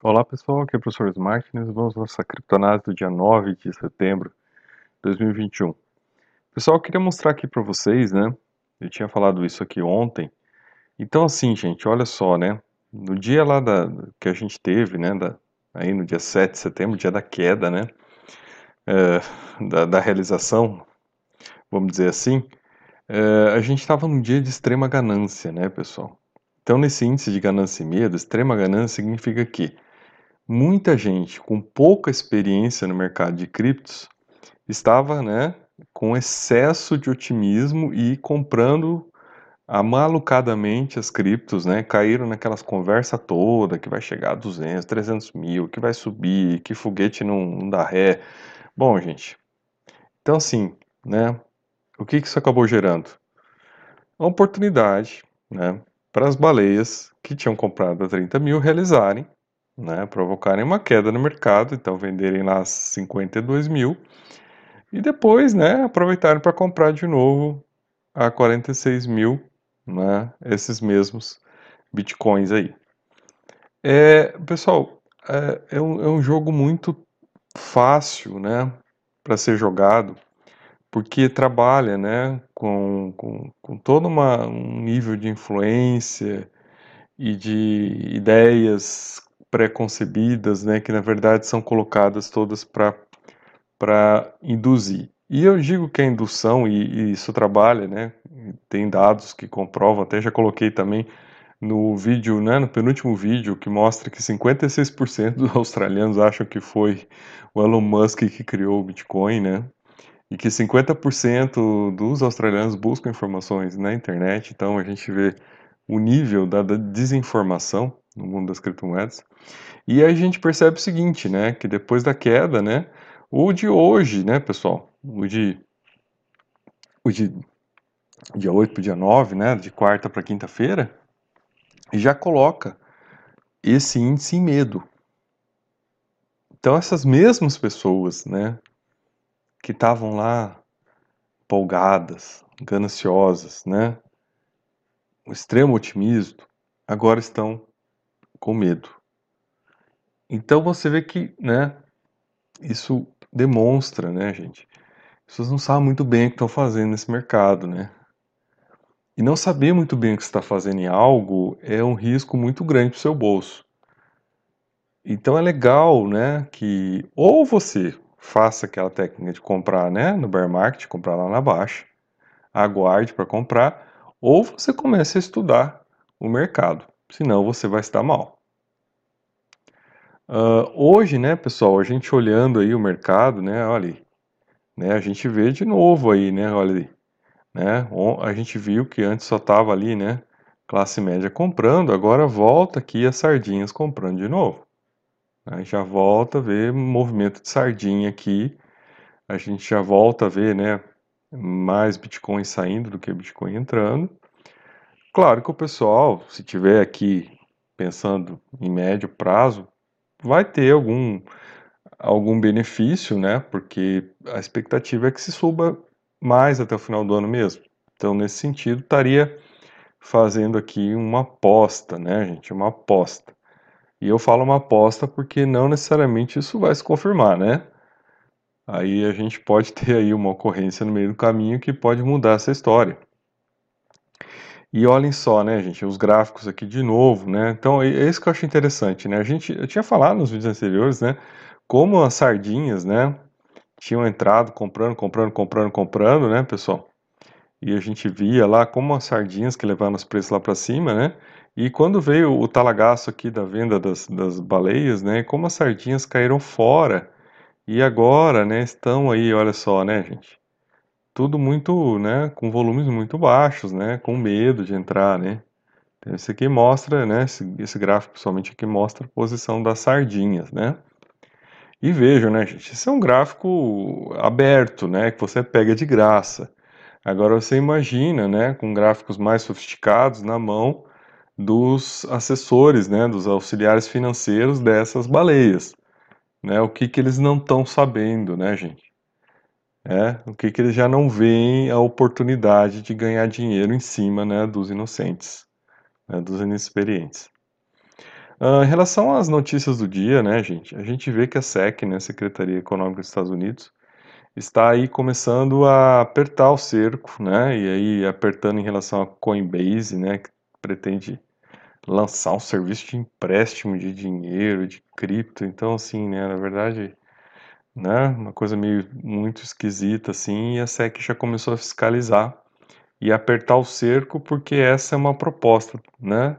Olá pessoal, aqui é o professor Martins, vamos à nossa criptonase do dia 9 de setembro de 2021. Pessoal, eu queria mostrar aqui para vocês, né, eu tinha falado isso aqui ontem, então assim gente, olha só, né, no dia lá da, que a gente teve, né, da, aí no dia 7 de setembro, dia da queda, né, é, da, da, realização, vamos dizer assim, é, a gente estava num dia de extrema ganância, né pessoal. Então nesse índice de ganância e medo, extrema ganância significa que muita gente com pouca experiência no mercado de criptos estava, né, com excesso de otimismo e comprando amalucadamente as criptos, né, caíram naquelas conversa toda que vai chegar a 200, 300 mil, que vai subir, que foguete não, não dá ré. Bom, gente, então assim, né, o que, que isso acabou gerando? Uma oportunidade, né, para as baleias que tinham comprado a 30 mil realizarem né, provocarem uma queda no mercado, então venderem lá 52 mil e depois né, aproveitarem para comprar de novo a 46 mil né, esses mesmos bitcoins aí. É, pessoal, é, é, um, é um jogo muito fácil né, para ser jogado porque trabalha né, com, com, com todo uma, um nível de influência e de ideias pré-concebidas, né, que na verdade são colocadas todas para induzir. E eu digo que a indução, e, e, isso trabalha, né, tem dados que comprovam, até já coloquei também no vídeo, né, no penúltimo vídeo, que mostra que 56% dos australianos acham que foi o Elon Musk que criou o Bitcoin, né, e que 50% dos australianos buscam informações na internet, então a gente vê o nível da, da desinformação no mundo das criptomoedas. E aí a gente percebe o seguinte, né, que depois da queda, né, o de hoje, né, pessoal, o de o de dia 8 para dia 9, né, de quarta para quinta-feira, já coloca esse índice em medo. Então essas mesmas pessoas, né, que estavam lá empolgadas, gananciosas, né, o extremo otimismo, agora estão com medo. Então você vê que, né, isso demonstra, né, gente, as pessoas não sabem muito bem o que estão fazendo nesse mercado, né? E não saber muito bem o que está fazendo em algo é um risco muito grande para o seu bolso. Então é legal, né, que ou você faça aquela técnica de comprar, né, no bear market, comprar lá na baixa, aguarde para comprar, ou você comece a estudar o mercado, senão você vai estar mal. Uh, hoje, né, pessoal, a gente olhando aí o mercado, né, olha, né, a gente vê de novo aí, né, olha, né, a gente viu que antes só tava ali, né, classe média comprando, agora volta aqui as sardinhas comprando de novo. Aí já volta a ver movimento de sardinha aqui, a gente já volta a ver, né, mais Bitcoin saindo do que Bitcoin entrando. Claro que o pessoal, se tiver aqui pensando em médio prazo, vai ter algum, algum benefício, né? Porque a expectativa é que se suba mais até o final do ano mesmo. Então, nesse sentido, estaria fazendo aqui uma aposta, né, gente? Uma aposta. E eu falo uma aposta porque não necessariamente isso vai se confirmar, né? Aí a gente pode ter aí uma ocorrência no meio do caminho que pode mudar essa história. E olhem só, né, gente, os gráficos aqui de novo, né? Então, é, é isso que eu acho interessante, né? A gente, eu tinha falado nos vídeos anteriores, né, como as sardinhas, né, tinham entrado comprando, comprando, comprando, comprando, né, pessoal? E a gente via lá como as sardinhas que levaram os preços lá para cima, né? E quando veio o talagaço aqui da venda das, das baleias, né, como as sardinhas caíram fora. E agora, né, estão aí, olha só, né, gente? Tudo muito, né, com volumes muito baixos, né, com medo de entrar, né. Então, esse aqui mostra, né, esse, esse gráfico somente aqui mostra a posição das sardinhas, né. E vejam, né, gente, esse é um gráfico aberto, né, que você pega de graça. Agora você imagina, né, com gráficos mais sofisticados na mão dos assessores, né, dos auxiliares financeiros dessas baleias, né, o que que eles não estão sabendo, né, gente? É, o que, que eles já não veem a oportunidade de ganhar dinheiro em cima né, dos inocentes, né, dos inexperientes. Uh, em relação às notícias do dia, né, gente, a gente vê que a SEC, né, Secretaria Econômica dos Estados Unidos, está aí começando a apertar o cerco, né, e aí apertando em relação a Coinbase, né, que pretende lançar um serviço de empréstimo de dinheiro, de cripto, então assim, né, na verdade, né, uma coisa meio muito esquisita assim, e a SEC já começou a fiscalizar e apertar o cerco porque essa é uma proposta, né,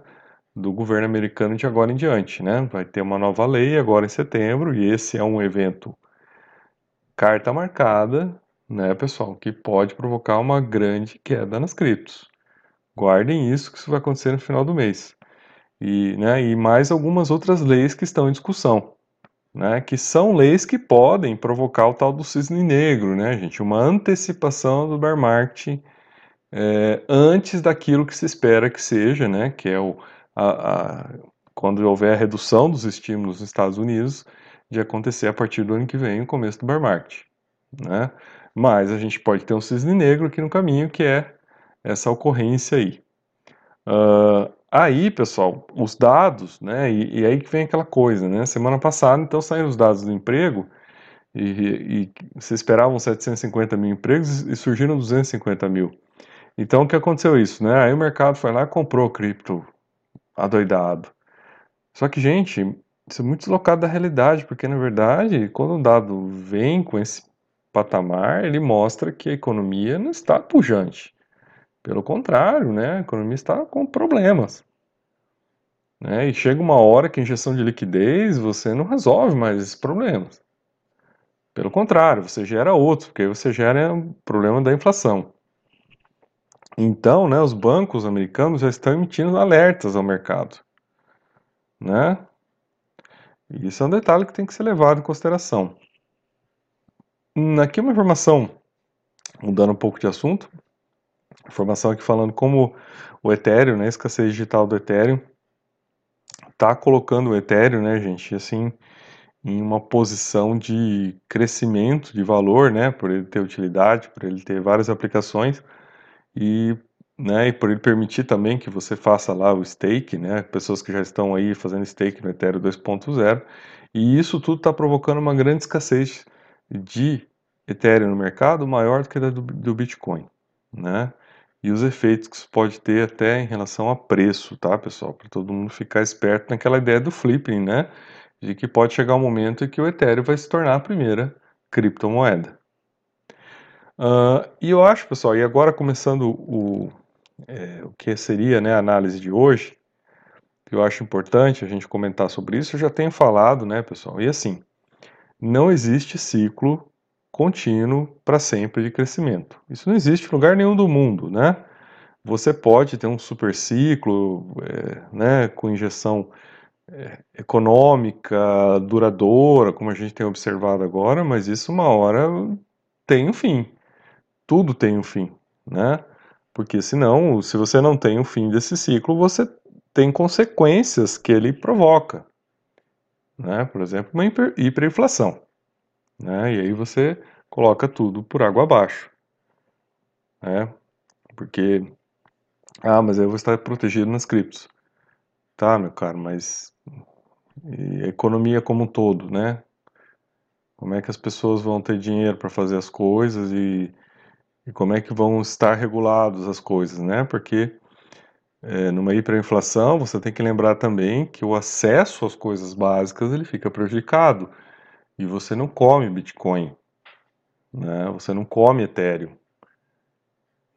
do governo americano de agora em diante, né? Vai ter uma nova lei agora em setembro e esse é um evento carta marcada, né, pessoal, que pode provocar uma grande queda nas criptos. Guardem isso que isso vai acontecer no final do mês. E, né, e mais algumas outras leis que estão em discussão, né, que são leis que podem provocar o tal do cisne negro, né, gente, uma antecipação do bear market é, antes daquilo que se espera que seja, né, que é o a, a, quando houver a redução dos estímulos nos Estados Unidos, de acontecer a partir do ano que vem, o começo do bear market. Né? Mas a gente pode ter um cisne negro aqui no caminho, que é essa ocorrência aí. Uh, aí, pessoal, os dados, né, e, e, aí que vem aquela coisa, né, semana passada, então, saíram os dados do emprego, e, e se esperavam 750 mil empregos e surgiram 250 mil. Então, o que aconteceu isso, né, aí o mercado foi lá e comprou cripto adoidado. Só que, gente, isso é muito deslocado da realidade, porque na verdade, quando o dado vem com esse patamar, ele mostra que a economia não está pujante. Pelo contrário, né, a economia está com problemas. Né? E chega uma hora que a injeção de liquidez você não resolve mais esses problemas. Pelo contrário, você gera outros, porque aí você gera o problema da inflação. Então, né, os bancos americanos já estão emitindo alertas ao mercado. Né? E isso é um detalhe que tem que ser levado em consideração. Aqui uma informação, mudando um pouco de assunto, informação aqui falando como o Ethereum, né, a escassez digital do Ethereum, está colocando o Ethereum, né, gente, assim, em uma posição de crescimento de valor, né, por ele ter utilidade, por ele ter várias aplicações, e, né, e por ele permitir também que você faça lá o stake, né, pessoas que já estão aí fazendo stake no Ethereum 2.0, e isso tudo está provocando uma grande escassez de Ethereum no mercado maior do que a do, do Bitcoin, né? E os efeitos que isso pode ter até em relação a preço, tá, pessoal? Para todo mundo ficar esperto naquela ideia do flipping, né? De que pode chegar um momento em que o Ethereum vai se tornar a primeira criptomoeda. Uh, e eu acho, pessoal, e agora começando o, é, o que seria né, a análise de hoje, que eu acho importante a gente comentar sobre isso, eu já tenho falado, né, pessoal? E assim, não existe ciclo contínuo para sempre de crescimento. Isso não existe em lugar nenhum do mundo, né? Você pode ter um super ciclo, é, né, com injeção é, econômica, duradoura, como a gente tem observado agora, mas isso uma hora tem um fim tudo tem um fim, né? Porque senão, se você não tem o um fim desse ciclo, você tem consequências que ele provoca, né? Por exemplo, uma hiperinflação, né? E aí você coloca tudo por água abaixo, né? Porque ah, mas aí eu vou estar protegido nas criptos. Tá, meu caro, mas a economia como um todo, né? Como é que as pessoas vão ter dinheiro para fazer as coisas e e como é que vão estar regulados as coisas, né? Porque é, numa hiperinflação você tem que lembrar também que o acesso às coisas básicas ele fica prejudicado e você não come Bitcoin, né? Você não come Ethereum.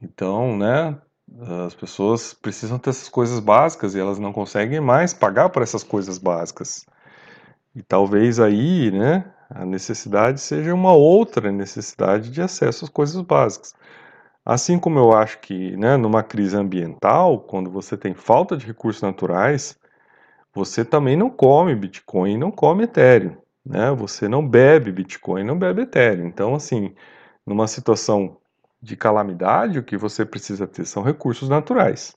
Então, né? As pessoas precisam ter essas coisas básicas e elas não conseguem mais pagar por essas coisas básicas. E talvez aí, né, a necessidade seja uma outra necessidade de acesso às coisas básicas. Assim como eu acho que, né, numa crise ambiental, quando você tem falta de recursos naturais, você também não come Bitcoin, não come Ethereum, né? Você não bebe Bitcoin, não bebe Ethereum. Então, assim, numa situação de calamidade, o que você precisa ter são recursos naturais.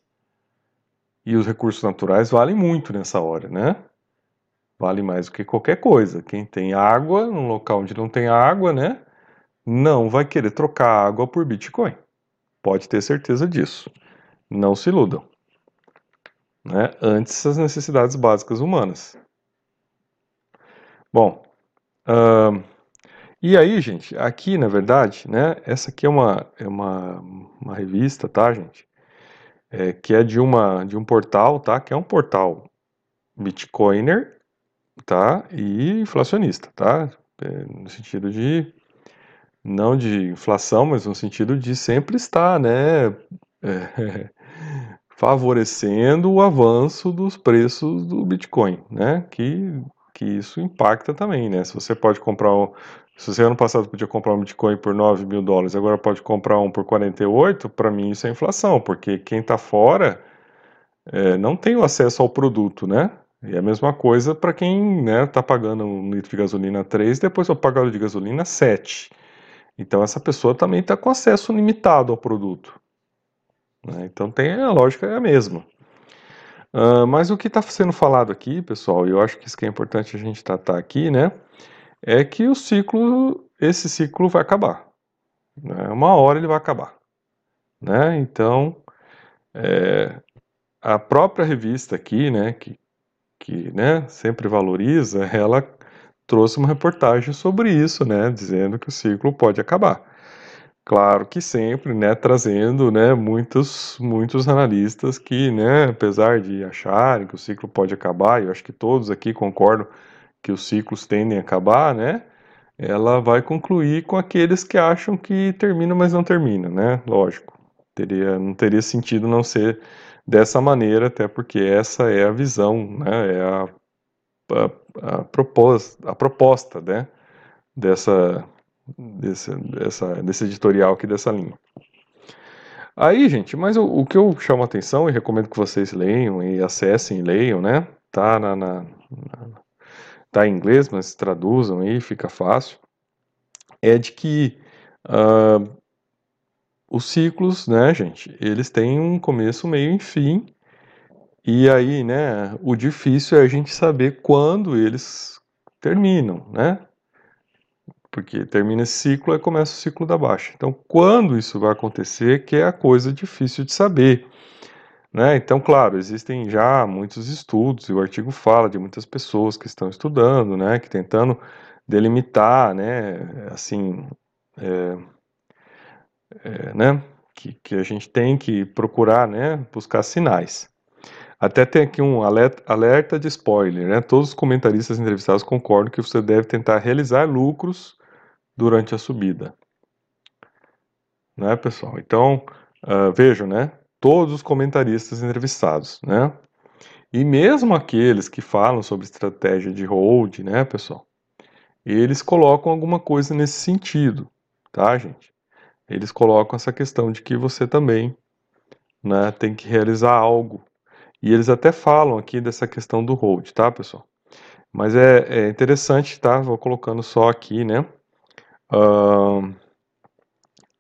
E os recursos naturais valem muito nessa hora, né? Vale mais do que qualquer coisa. Quem tem água, num local onde não tem água, né? Não vai querer trocar água por Bitcoin. Pode ter certeza disso. Não se iludam. né, antes das necessidades básicas humanas. Bom, uh, e aí, gente, aqui na verdade, né, essa aqui é uma, é uma, uma revista, tá, gente? É, que é de, uma, de um portal, tá? Que é um portal Bitcoiner, tá? E inflacionista, tá? É, no sentido de não de inflação, mas no sentido de sempre estar, né, é, favorecendo o avanço dos preços do Bitcoin, né, que, que isso impacta também, né, se você pode comprar, um, se você ano passado podia comprar um Bitcoin por 9 mil dólares, agora pode comprar um por 48, para mim isso é inflação, porque quem está fora é, não tem o acesso ao produto, né, e é a mesma coisa para quem está né, tá pagando um litro de gasolina 3, depois eu pago de gasolina 7. Então essa pessoa também está com acesso limitado ao produto. Né? Então tem a lógica é a mesma. Mas o que está sendo falado aqui, pessoal, e eu acho que isso que é importante a gente tratar aqui, né, é que o ciclo, esse ciclo vai acabar. Né? Uma hora ele vai acabar. Né? Então, é, a própria revista aqui, né, que, que né, sempre valoriza, ela trouxe uma reportagem sobre isso, né, dizendo que o ciclo pode acabar. Claro que sempre, né, trazendo, né, muitos, muitos analistas que, né, apesar de acharem que o ciclo pode acabar, eu acho que todos aqui concordam que os ciclos tendem a acabar, né, ela vai concluir com aqueles que acham que termina, mas não termina, né, lógico. Teria, não teria sentido não ser dessa maneira, até porque essa é a visão, né, é a a, a, proposta, a proposta né, dessa, desse, dessa, desse editorial aqui, dessa linha. Aí, gente, mas o, o, que eu chamo a atenção e recomendo que vocês leiam e acessem e leiam, né? Tá, na, na, na, tá em inglês, mas traduzam aí, fica fácil. É de que uh, os ciclos, né, gente, eles têm um começo, meio e fim, e aí, né, o difícil é a gente saber quando eles terminam, né? Porque termina esse ciclo e começa o ciclo da baixa. Então, quando isso vai acontecer, que é a coisa difícil de saber. Né? Então, claro, existem já muitos estudos, e o artigo fala de muitas pessoas que estão estudando, né, que tentando delimitar, né, assim, é, é, né, que, que a gente tem que procurar, né, buscar sinais. Até tem aqui um alerta de spoiler, né? Todos os comentaristas entrevistados concordam que você deve tentar realizar lucros durante a subida. Né, pessoal? Então, uh, vejam, né? Todos os comentaristas entrevistados, né? E mesmo aqueles que falam sobre estratégia de hold, né, pessoal? Eles colocam alguma coisa nesse sentido, tá, gente? Eles colocam essa questão de que você também né, tem que realizar algo e eles até falam aqui dessa questão do hold, tá, pessoal? Mas é, é interessante, tá? Vou colocando só aqui, né? Uh,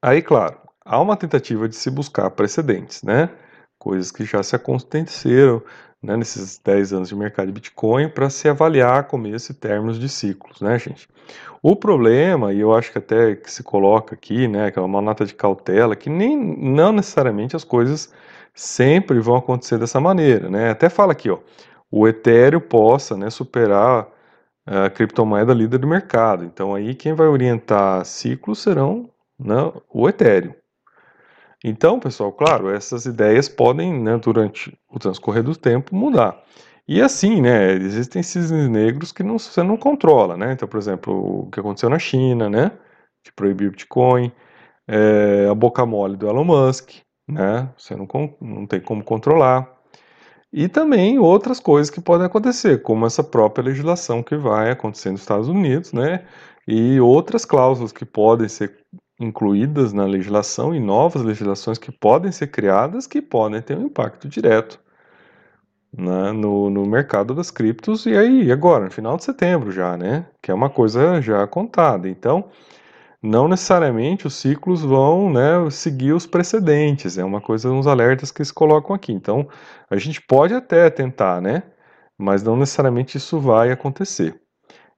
aí, claro, há uma tentativa de se buscar precedentes, né? Coisas que já se aconteceram né, nesses 10 anos de mercado de Bitcoin para se avaliar começo e términos de ciclos, né, gente? O problema, e eu acho que até que se coloca aqui, né, que é uma nota de cautela, que nem não necessariamente as coisas sempre vão acontecer dessa maneira, né? Até fala aqui, ó, o Ethereum possa, né, superar a criptomoeda líder do mercado. Então aí quem vai orientar ciclos serão né, o Ethereum. Então, pessoal, claro, essas ideias podem, né, durante o transcorrer do tempo, mudar. E assim, né, existem cisnes negros que não, você não controla, né? Então, por exemplo, o que aconteceu na China, né, de proibir o Bitcoin, é, a boca mole do Elon Musk, né? Você não, não tem como controlar. E também outras coisas que podem acontecer, como essa própria legislação que vai acontecer nos Estados Unidos, né? E outras cláusulas que podem ser incluídas na legislação e novas legislações que podem ser criadas que podem ter um impacto direto né, no, no mercado das criptos. E aí, agora, no final de setembro já, né? Que é uma coisa já contada. Então, não necessariamente os ciclos vão né, seguir os precedentes, é uma coisa, uns alertas que se colocam aqui. Então, a gente pode até tentar, né? Mas não necessariamente isso vai acontecer.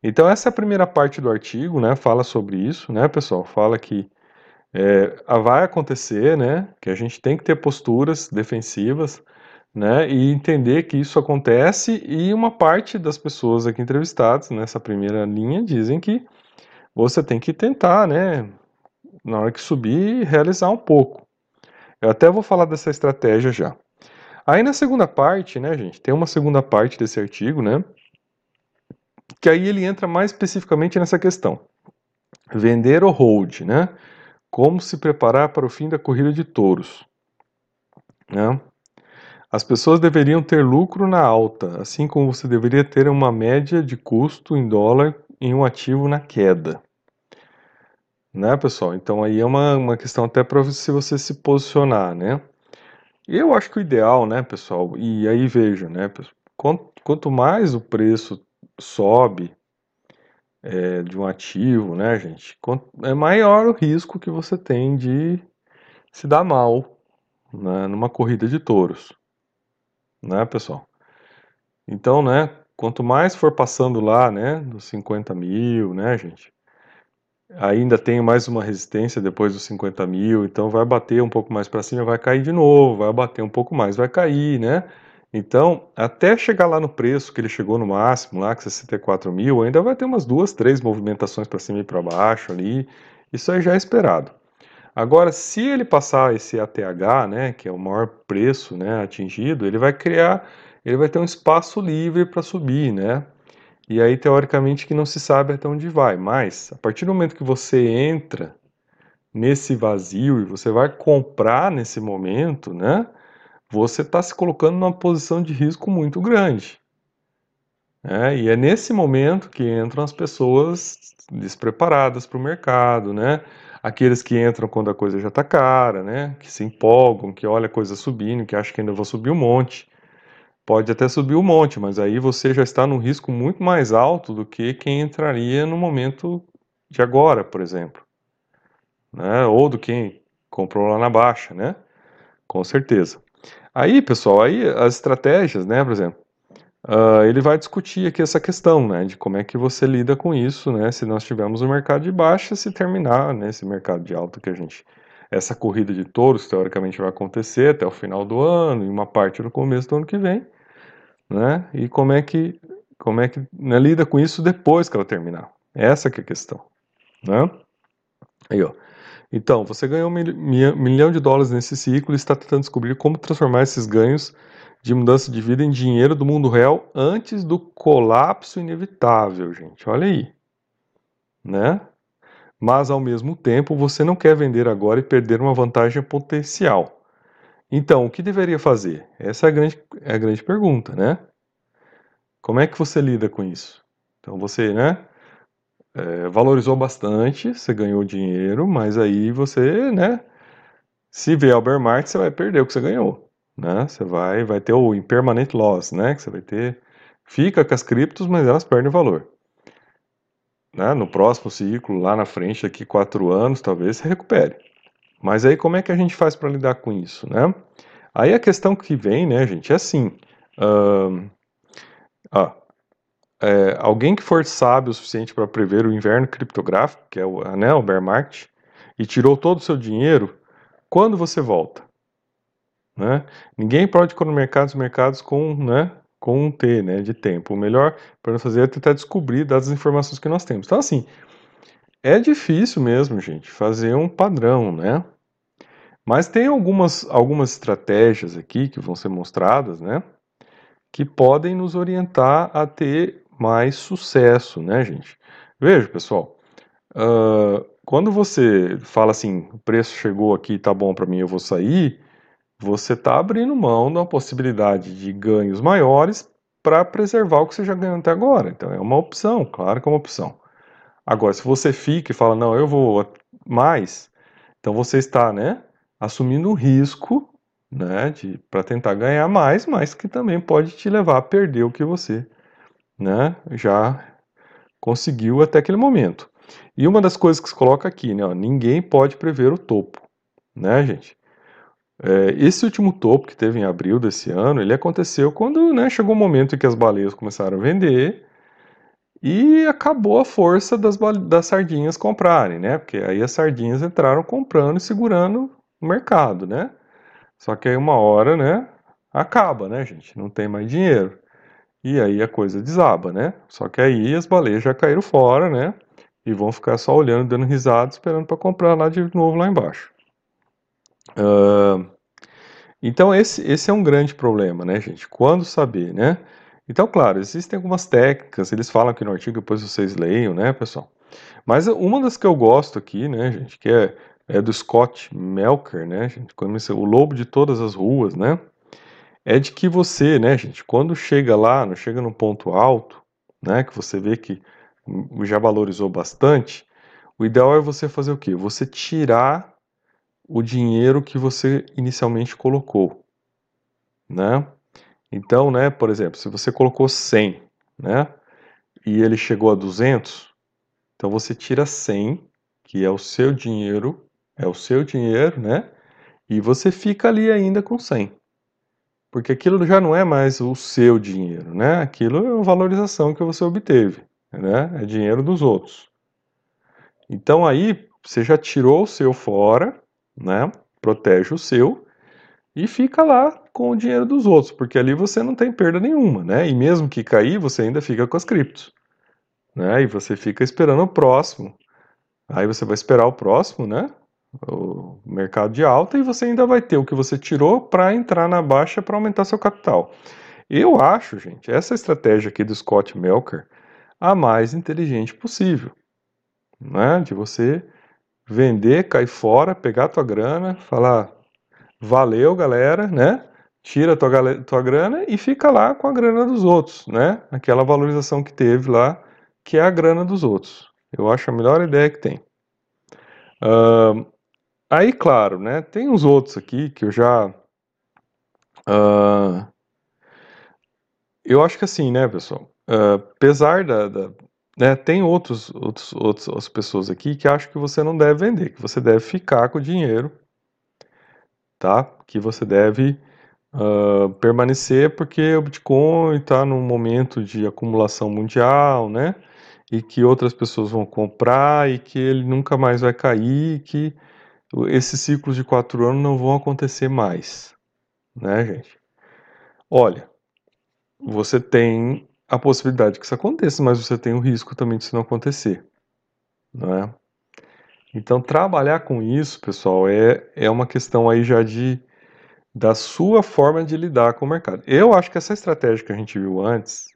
Então, essa é a primeira parte do artigo, né? Fala sobre isso, né, pessoal? Fala que é, vai acontecer, né? Que a gente tem que ter posturas defensivas, né, e entender que isso acontece e uma parte das pessoas aqui entrevistadas nessa primeira linha dizem que você tem que tentar, né, na hora que subir, realizar um pouco. Eu até vou falar dessa estratégia já. Aí na segunda parte, né, gente, tem uma segunda parte desse artigo, né, que aí ele entra mais especificamente nessa questão. Vender ou hold, né? Como se preparar para o fim da corrida de touros, né? As pessoas deveriam ter lucro na alta, assim como você deveria ter uma média de custo em dólar em um ativo na queda. Né, pessoal? Então aí é uma, uma questão até para se você se posicionar, né? Eu acho que o ideal, né, pessoal, e aí veja, né, quanto, quanto mais o preço sobe é, de um ativo, né, gente, é maior o risco que você tem de se dar mal né, numa corrida de touros né, pessoal? Então, né, quanto mais for passando lá, né, dos 50 mil, né, gente, ainda tem mais uma resistência depois dos 50 mil, então vai bater um pouco mais para cima, vai cair de novo, vai bater um pouco mais, vai cair, né? Então, até chegar lá no preço que ele chegou no máximo, lá, que 64 mil, ainda vai ter umas duas, três movimentações para cima e para baixo ali, isso aí já é esperado. Agora, se ele passar esse ATH, né, que é o maior preço, né, atingido, ele vai criar, ele vai ter um espaço livre para subir, né? E aí teoricamente que não se sabe até onde vai, mas a partir do momento que você entra nesse vazio e você vai comprar nesse momento, né? Você está se colocando numa posição de risco muito grande. Né? E é nesse momento que entram as pessoas despreparadas para o mercado, né? aqueles que entram quando a coisa já está cara, né? Que se empolgam, que olha a coisa subindo, que acha que ainda vou subir um monte. Pode até subir um monte, mas aí você já está num risco muito mais alto do que quem entraria no momento de agora, por exemplo. Né? Ou do quem comprou lá na baixa, né? Com certeza. Aí, pessoal, aí as estratégias, né, por exemplo, Uh, ele vai discutir aqui essa questão, né, de como é que você lida com isso, né, se nós tivermos um mercado de baixa, se terminar, né, esse mercado de alta que a gente, essa corrida de touros, teoricamente vai acontecer até o final do ano, e uma parte no começo do ano que vem, né, e como é que, como é que né, lida com isso depois que ela terminar, essa que é a questão, né, aí ó, então, você ganhou um milhão de dólares nesse ciclo e está tentando descobrir como transformar esses ganhos de mudança de vida em dinheiro do mundo real antes do colapso inevitável, gente. Olha aí. Né? Mas ao mesmo tempo, você não quer vender agora e perder uma vantagem potencial. Então, o que deveria fazer? Essa é a grande, é a grande pergunta, né? Como é que você lida com isso? Então, você, né? É, valorizou bastante, você ganhou dinheiro, mas aí você, né? Se vier o bear market, você vai perder o que você ganhou né? Você vai, vai ter o impermanent loss, né? Que você vai ter, fica com as criptos, mas elas perdem valor. Né? No próximo ciclo, lá na frente, daqui quatro anos, talvez você recupere. Mas aí como é que a gente faz para lidar com isso, né? Aí a questão que vem, né, gente, é assim. Uh, ah, é, alguém que for sábio o suficiente para prever o inverno criptográfico, que é o, né, o bear market, e tirou todo o seu dinheiro, quando você volta? Né? Ninguém pode mercado, os mercados com, né, com um T né, de tempo. O melhor para fazer é tentar descobrir das informações que nós temos. Então, assim, é difícil mesmo, gente, fazer um padrão, né? Mas tem algumas, algumas estratégias aqui que vão ser mostradas, né? Que podem nos orientar a ter mais sucesso, né, gente? Veja, pessoal, uh, quando você fala assim, o preço chegou aqui, tá bom para mim, eu vou sair, você está abrindo mão da possibilidade de ganhos maiores para preservar o que você já ganhou até agora. Então é uma opção, claro que é uma opção. Agora, se você fica e fala, não, eu vou mais, então você está, né, assumindo o risco, né, para tentar ganhar mais, mas que também pode te levar a perder o que você, né, já conseguiu até aquele momento. E uma das coisas que se coloca aqui, né, ó, ninguém pode prever o topo, né, gente? É, esse último topo que teve em abril desse ano, ele aconteceu quando né, chegou o um momento em que as baleias começaram a vender e acabou a força das, das sardinhas comprarem, né? Porque aí as sardinhas entraram comprando e segurando o mercado, né? Só que aí uma hora, né? acaba, né, gente? Não tem mais dinheiro. E aí a coisa desaba, né? Só que aí as baleias já caíram fora, né? E vão ficar só olhando, dando risada, esperando para comprar lá de novo lá embaixo. Uh, então esse, esse é um grande problema, né, gente? Quando saber, né? Então, claro, existem algumas técnicas, eles falam aqui no artigo, depois vocês leiam, né, pessoal? Mas uma das que eu gosto aqui, né, gente, que é, é do Scott Melker, né, gente, o lobo de todas as ruas, né, é de que você, né, gente, quando chega lá, chega num ponto alto, né, que você vê que já valorizou bastante, o ideal é você fazer o quê? Você tirar o dinheiro que você inicialmente colocou, né? Então, né, por exemplo, se você colocou 100, né, e ele chegou a 200, então você tira 100, que é o seu dinheiro, é o seu dinheiro, né, e você fica ali ainda com 100. Porque aquilo já não é mais o seu dinheiro, né? Aquilo é uma valorização que você obteve, né? É dinheiro dos outros. Então aí você já tirou o seu fora, né? Protege o seu e fica lá com o dinheiro dos outros, porque ali você não tem perda nenhuma, né? E mesmo que cair, você ainda fica com as criptos, né? E você fica esperando o próximo. Aí você vai esperar o próximo, né? O mercado de alta e você ainda vai ter o que você tirou para entrar na baixa para aumentar seu capital. Eu acho, gente, essa estratégia aqui do Scott Melker a mais inteligente possível, né? De você vender, cair fora, pegar a tua grana, falar valeu, galera, né? Tira tua, tua grana e fica lá com a grana dos outros, né? Aquela valorização que teve lá, que é a grana dos outros. Eu acho a melhor ideia que tem. Uh, aí, claro, né? Tem uns outros aqui que eu já. Uh, eu acho que assim, né, pessoal? Uh, apesar da, da né, tem outros, outros, outras pessoas aqui que acham que você não deve vender, que você deve ficar com o dinheiro tá? Que você deve uh, permanecer porque o Bitcoin está num momento de acumulação mundial, né? E que outras pessoas vão comprar e que ele nunca mais vai cair, que esses ciclos de quatro anos não vão acontecer mais, né, gente? Olha, você tem a possibilidade que isso aconteça, mas você tem o risco também de isso não acontecer, não é? Então, trabalhar com isso, pessoal, é, é uma questão aí já de da sua forma de lidar com o mercado. Eu acho que essa estratégia que a gente viu antes,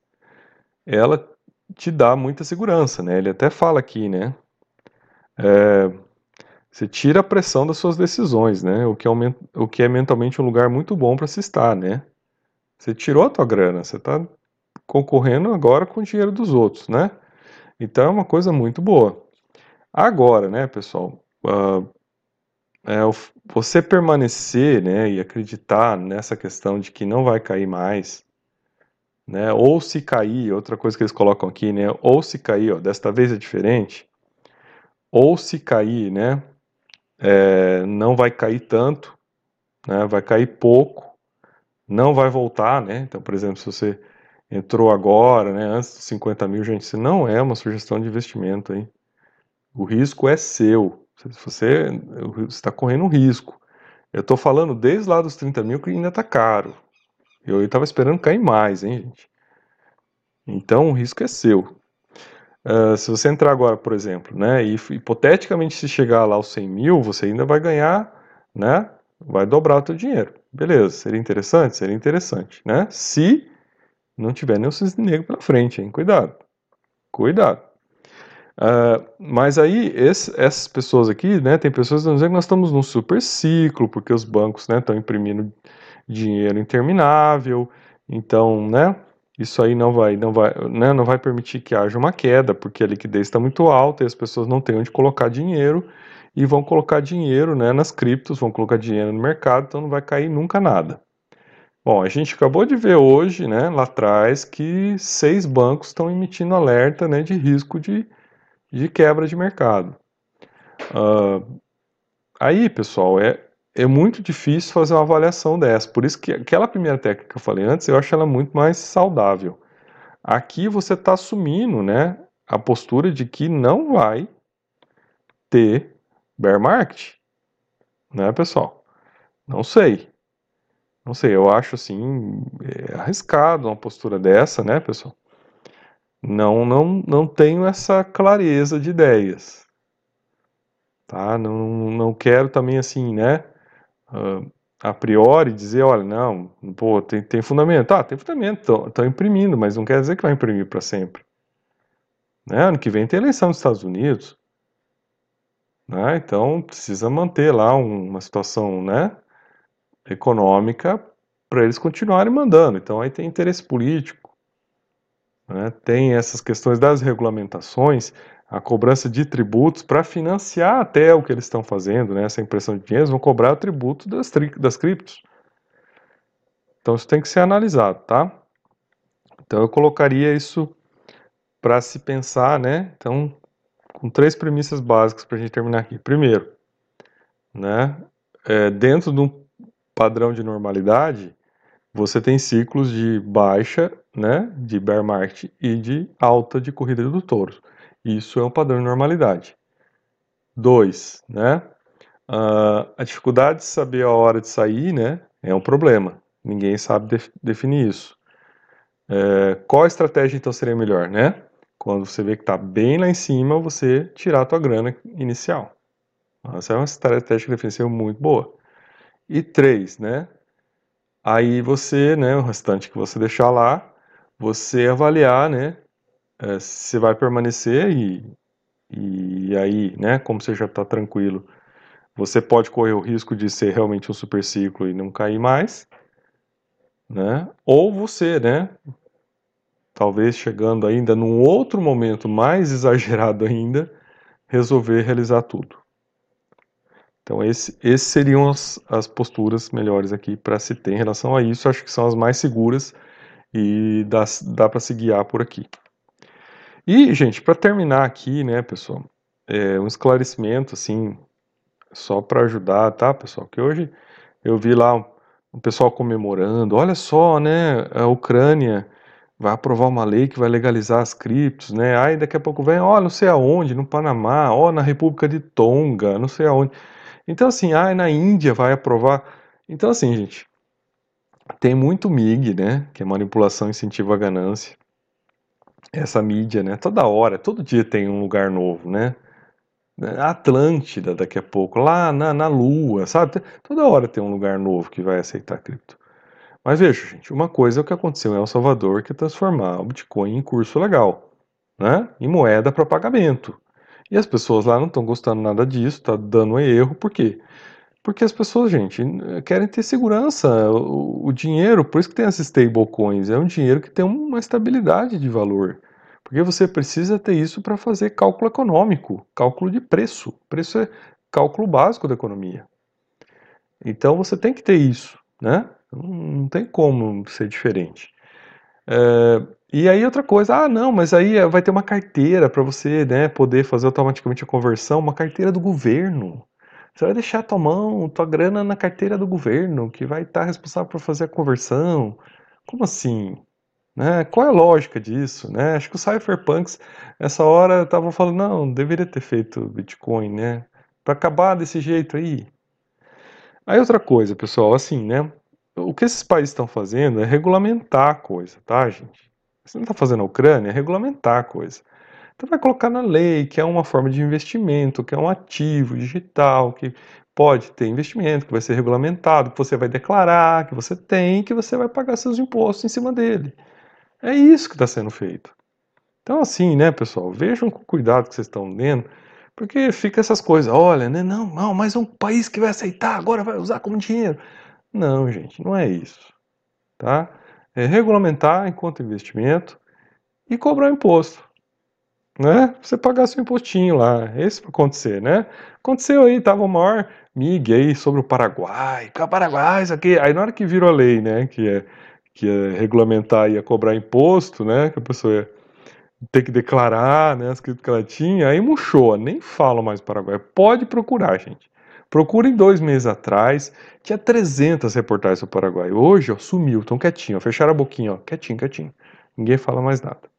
ela te dá muita segurança, né? Ele até fala aqui, né? É, você tira a pressão das suas decisões, né? O que, é, o que é mentalmente um lugar muito bom para se estar, né? Você tirou a tua grana, você está concorrendo agora com o dinheiro dos outros, né? Então é uma coisa muito boa. Agora, né, pessoal, uh, é, você permanecer, né, e acreditar nessa questão de que não vai cair mais, né, ou se cair, outra coisa que eles colocam aqui, né, ou se cair, ó, desta vez é diferente, ou se cair, né, é, não vai cair tanto, né, vai cair pouco, não vai voltar, né, então, por exemplo, se você entrou agora, né, antes dos 50 mil, gente, isso não é uma sugestão de investimento, hein, o risco é seu. Você está correndo um risco. Eu estou falando desde lá dos 30 mil que ainda está caro. Eu estava esperando cair mais, hein, gente? Então o risco é seu. Uh, se você entrar agora, por exemplo, né, e hipoteticamente se chegar lá aos 100 mil, você ainda vai ganhar, né, vai dobrar o seu dinheiro. Beleza, seria interessante? Seria interessante, né? Se não tiver nenhum cisne negro pela frente, hein? Cuidado. Cuidado. Uh, mas aí, esse, essas pessoas aqui, né, tem pessoas dizendo que nós estamos num super ciclo, porque os bancos estão né, imprimindo dinheiro interminável, então, né, isso aí não vai, não vai, né, não vai permitir que haja uma queda, porque a liquidez está muito alta e as pessoas não têm onde colocar dinheiro e vão colocar dinheiro, né, nas criptos, vão colocar dinheiro no mercado, então não vai cair nunca nada. Bom, a gente acabou de ver hoje, né, lá atrás, que seis bancos estão emitindo alerta, né, de risco de de quebra de mercado. Uh, aí, pessoal, é, é muito difícil fazer uma avaliação dessa. Por isso que aquela primeira técnica que eu falei antes, eu acho ela muito mais saudável. Aqui você está assumindo né, a postura de que não vai ter bear market. Né, pessoal? Não sei. Não sei, eu acho assim é arriscado uma postura dessa, né, pessoal? Não, não, não tenho essa clareza de ideias, tá? Não, não quero também assim, né? Uh, a priori dizer, olha, não, pô, tem, tem fundamento. Tá, tem fundamento, estão imprimindo, mas não quer dizer que vai imprimir para sempre. Né? Ano que vem tem eleição nos Estados Unidos. Né? Então precisa manter lá uma situação né, econômica para eles continuarem mandando. Então aí tem interesse político. Né? Tem essas questões das regulamentações, a cobrança de tributos para financiar até o que eles estão fazendo, né? essa impressão de dinheiro, vão cobrar o tributo das, das criptos. Então isso tem que ser analisado, tá? Então eu colocaria isso para se pensar, né? Então, com três premissas básicas para a gente terminar aqui. Primeiro, né? É, dentro de um padrão de normalidade, você tem ciclos de baixa, né? De bear market e de alta de corrida do touro. Isso é um padrão de normalidade. Dois, né? Uh, a dificuldade de saber a hora de sair, né? É um problema. Ninguém sabe def definir isso. É, qual estratégia então seria melhor, né? Quando você vê que está bem lá em cima, você tirar a tua grana inicial. Essa é uma estratégia defensiva muito boa. E três, né? Aí você, né, o restante que você deixar lá, você avaliar, né, é, se vai permanecer e, e aí, né, como você já está tranquilo, você pode correr o risco de ser realmente um super ciclo e não cair mais, né? Ou você, né, talvez chegando ainda num outro momento mais exagerado ainda, resolver realizar tudo. Então, esse, esses seriam as, as posturas melhores aqui para se ter em relação a isso. Acho que são as mais seguras e dá, dá para se guiar por aqui. E, gente, para terminar aqui, né, pessoal, é um esclarecimento, assim, só para ajudar, tá, pessoal? Que hoje eu vi lá um, pessoal comemorando, olha só, né, a Ucrânia vai aprovar uma lei que vai legalizar as criptos, né? Aí daqui a pouco vem, ó, não sei aonde, no Panamá, ó, na República de Tonga, não sei aonde. Então, assim, ah, na Índia vai aprovar. Então, assim, gente, tem muito MIG, né? Que é manipulação incentiva a ganância essa mídia, né? Toda hora, todo dia tem um lugar novo, né? Atlântida daqui a pouco, lá na, na Lua, sabe? Toda hora tem um lugar novo que vai aceitar cripto. Mas veja, gente, uma coisa é o que aconteceu em El Salvador, que é transformar o Bitcoin em curso legal, né? Em moeda para pagamento. E as pessoas lá não estão gostando nada disso, está dando erro, por quê? Porque as pessoas, gente, querem ter segurança. O, o dinheiro, por isso que tem as stablecoins, é um dinheiro que tem uma estabilidade de valor. Porque você precisa ter isso para fazer cálculo econômico, cálculo de preço. Preço é cálculo básico da economia. Então você tem que ter isso, né? Não tem como ser diferente. É, e aí outra coisa, ah não, mas aí vai ter uma carteira para você né, poder fazer automaticamente a conversão, uma carteira do governo. Você vai deixar tua mão, tua grana na carteira do governo, que vai estar responsável por fazer a conversão. Como assim? Né? Qual é a lógica disso? Né? Acho que os cypherpunks, essa hora, estavam falando, não, deveria ter feito Bitcoin, né? Para acabar desse jeito aí. Aí outra coisa, pessoal, assim, né? O que esses países estão fazendo é regulamentar a coisa, tá, gente? Você não está fazendo a Ucrânia, é regulamentar a coisa. Então vai colocar na lei que é uma forma de investimento, que é um ativo digital, que pode ter investimento, que vai ser regulamentado, que você vai declarar, que você tem, que você vai pagar seus impostos em cima dele. É isso que está sendo feito. Então, assim, né, pessoal, vejam com cuidado que vocês estão lendo, porque fica essas coisas, olha, né, não, não, mas é um país que vai aceitar, agora vai usar como dinheiro. Não, gente, não é isso. Tá? É regulamentar enquanto investimento e cobrar imposto né? Você pagar seu impostinho lá. Esse vai acontecer, né? Aconteceu aí, tava o maior mig aí sobre o Paraguai. O Paraguai, isso aqui. Aí na hora que virou a lei, né? Que é, que é regulamentar e cobrar imposto, né? Que a pessoa ia ter que declarar, né? As que ela tinha. Aí murchou, nem falo mais Paraguai. Pode procurar, gente. Procurem dois meses atrás, tinha 300 reportagens sobre o Paraguai. Hoje, ó, sumiu, tão quietinho, ó, fecharam a boquinha, ó, quietinho, quietinho. Ninguém fala mais nada.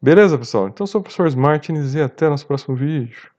Beleza, pessoal? Então, sou o professor Martins e até nosso próximo vídeo.